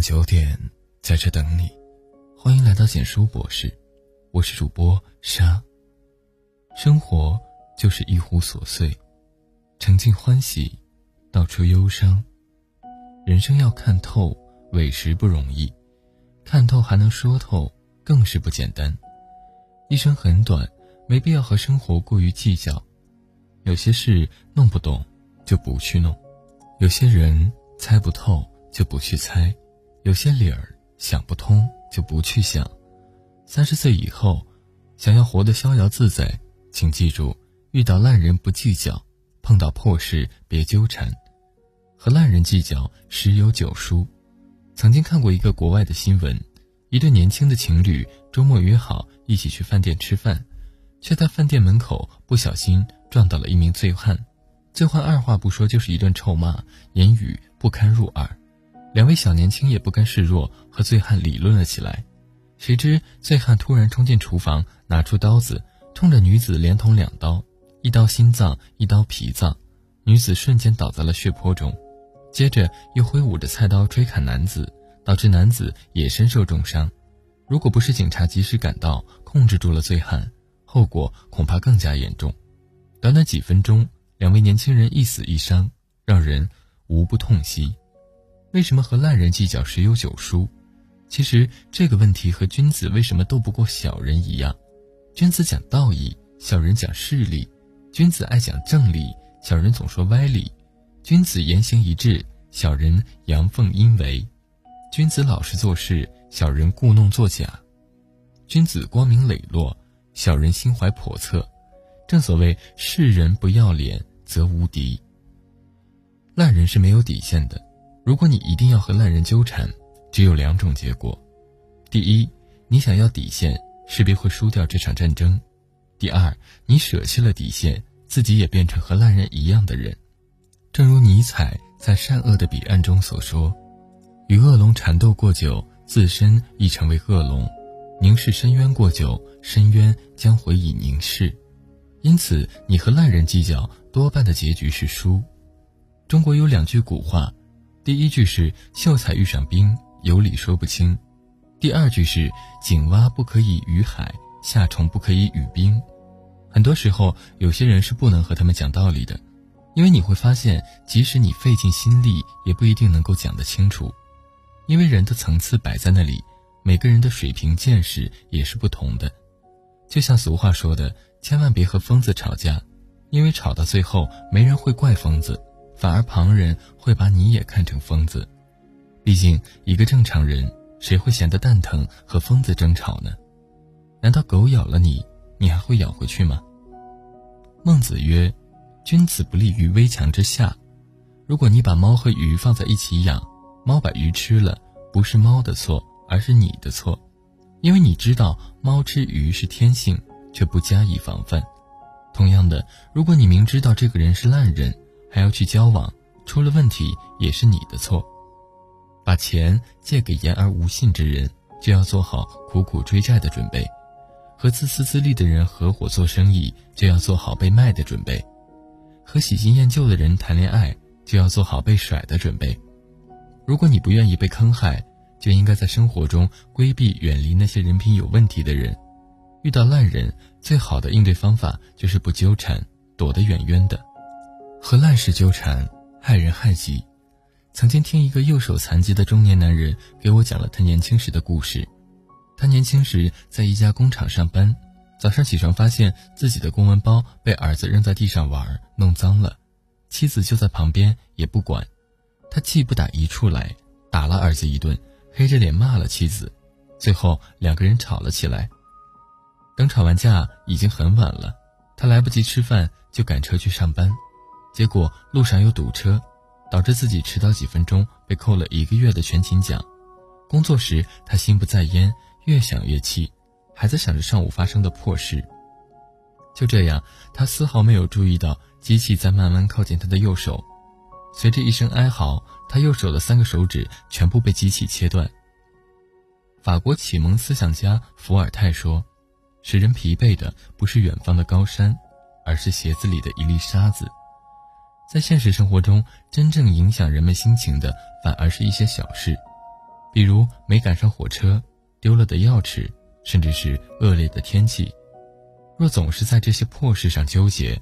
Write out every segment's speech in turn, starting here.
晚九点，在这等你。欢迎来到简书博士，我是主播沙。生活就是一壶琐碎，沉浸欢喜，道出忧伤。人生要看透，委实不容易；看透还能说透，更是不简单。一生很短，没必要和生活过于计较。有些事弄不懂，就不去弄；有些人猜不透，就不去猜。有些理儿想不通就不去想。三十岁以后，想要活得逍遥自在，请记住：遇到烂人不计较，碰到破事别纠缠。和烂人计较，十有九输。曾经看过一个国外的新闻，一对年轻的情侣周末约好一起去饭店吃饭，却在饭店门口不小心撞到了一名醉汉。醉汉二话不说就是一顿臭骂，言语不堪入耳。两位小年轻也不甘示弱，和醉汉理论了起来。谁知醉汉突然冲进厨房，拿出刀子，冲着女子连捅两刀，一刀心脏，一刀脾脏，女子瞬间倒在了血泊中。接着又挥舞着菜刀追砍男子，导致男子也身受重伤。如果不是警察及时赶到，控制住了醉汉，后果恐怕更加严重。短短几分钟，两位年轻人一死一伤，让人无不痛惜。为什么和烂人计较十有九输？其实这个问题和君子为什么斗不过小人一样。君子讲道义，小人讲势利；君子爱讲正理，小人总说歪理；君子言行一致，小人阳奉阴违；君子老实做事，小人故弄作假；君子光明磊落，小人心怀叵测。正所谓世人不要脸则无敌。烂人是没有底线的。如果你一定要和烂人纠缠，只有两种结果：第一，你想要底线，势必会输掉这场战争；第二，你舍弃了底线，自己也变成和烂人一样的人。正如尼采在《善恶的彼岸》中所说：“与恶龙缠斗过久，自身亦成为恶龙；凝视深渊过久，深渊将回以凝视。”因此，你和烂人计较，多半的结局是输。中国有两句古话。第一句是“秀才遇上兵，有理说不清”，第二句是“井蛙不可以语海，夏虫不可以语冰”。很多时候，有些人是不能和他们讲道理的，因为你会发现，即使你费尽心力，也不一定能够讲得清楚。因为人的层次摆在那里，每个人的水平见识也是不同的。就像俗话说的：“千万别和疯子吵架，因为吵到最后，没人会怪疯子。”反而旁人会把你也看成疯子，毕竟一个正常人谁会闲得蛋疼和疯子争吵呢？难道狗咬了你，你还会咬回去吗？孟子曰：“君子不立于危墙之下。”如果你把猫和鱼放在一起养，猫把鱼吃了，不是猫的错，而是你的错，因为你知道猫吃鱼是天性，却不加以防范。同样的，如果你明知道这个人是烂人，还要去交往，出了问题也是你的错。把钱借给言而无信之人，就要做好苦苦追债的准备；和自私自利的人合伙做生意，就要做好被卖的准备；和喜新厌旧的人谈恋爱，就要做好被甩的准备。如果你不愿意被坑害，就应该在生活中规避、远离那些人品有问题的人。遇到烂人，最好的应对方法就是不纠缠，躲得远远的。和烂事纠缠，害人害己。曾经听一个右手残疾的中年男人给我讲了他年轻时的故事。他年轻时在一家工厂上班，早上起床发现自己的公文包被儿子扔在地上玩，弄脏了，妻子就在旁边也不管。他既不打一处来，打了儿子一顿，黑着脸骂了妻子，最后两个人吵了起来。等吵完架已经很晚了，他来不及吃饭就赶车去上班。结果路上又堵车，导致自己迟到几分钟，被扣了一个月的全勤奖。工作时他心不在焉，越想越气，还在想着上午发生的破事。就这样，他丝毫没有注意到机器在慢慢靠近他的右手。随着一声哀嚎，他右手的三个手指全部被机器切断。法国启蒙思想家伏尔泰说：“使人疲惫的不是远方的高山，而是鞋子里的一粒沙子。”在现实生活中，真正影响人们心情的，反而是一些小事。比如没赶上火车、丢了的钥匙，甚至是恶劣的天气。若总是在这些破事上纠结，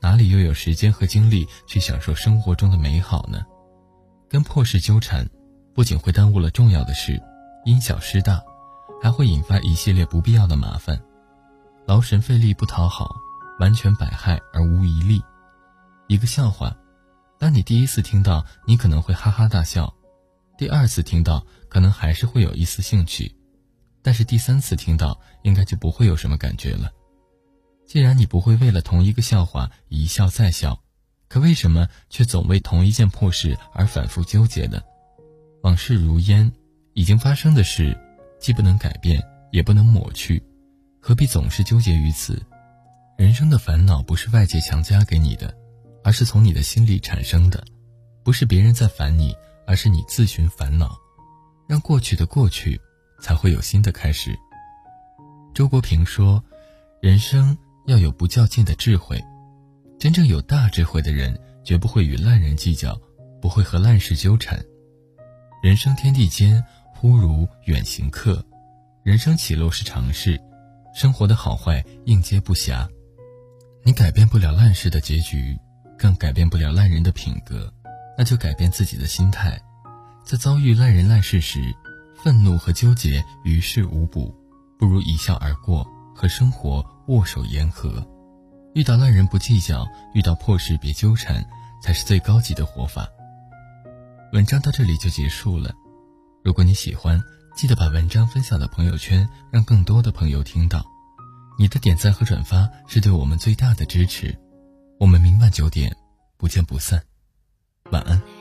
哪里又有时间和精力去享受生活中的美好呢？跟破事纠缠，不仅会耽误了重要的事，因小失大，还会引发一系列不必要的麻烦，劳神费力不讨好，完全百害而无一利。一个笑话，当你第一次听到，你可能会哈哈大笑；第二次听到，可能还是会有一丝兴趣。但是第三次听到，应该就不会有什么感觉了。既然你不会为了同一个笑话一笑再笑，可为什么却总为同一件破事而反复纠结呢？往事如烟，已经发生的事，既不能改变，也不能抹去，何必总是纠结于此？人生的烦恼不是外界强加给你的，而是从你的心里产生的；不是别人在烦你，而是你自寻烦恼。让过去的过去。才会有新的开始。周国平说：“人生要有不较劲的智慧，真正有大智慧的人，绝不会与烂人计较，不会和烂事纠缠。人生天地间，忽如远行客。人生起落是常事，生活的好坏应接不暇。你改变不了烂事的结局，更改变不了烂人的品格，那就改变自己的心态，在遭遇烂人烂事时。”愤怒和纠结于事无补，不如一笑而过，和生活握手言和。遇到烂人不计较，遇到破事别纠缠，才是最高级的活法。文章到这里就结束了。如果你喜欢，记得把文章分享到朋友圈，让更多的朋友听到。你的点赞和转发是对我们最大的支持。我们明晚九点不见不散。晚安。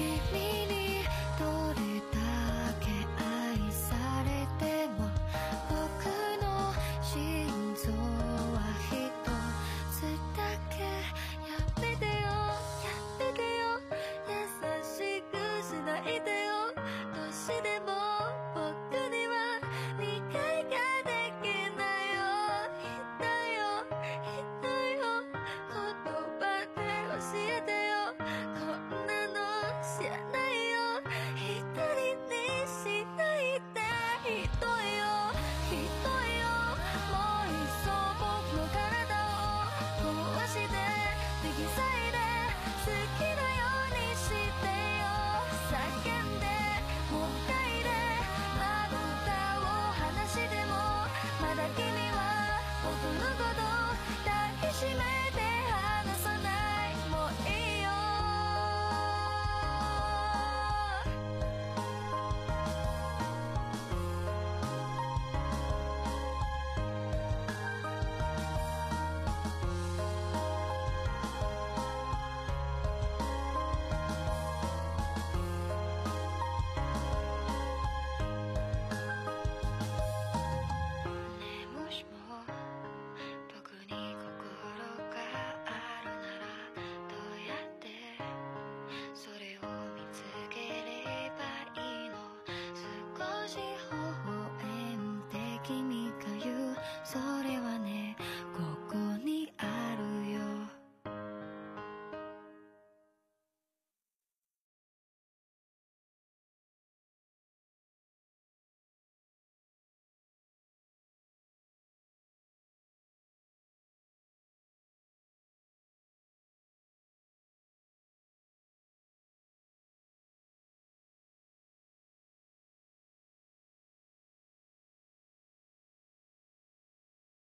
与你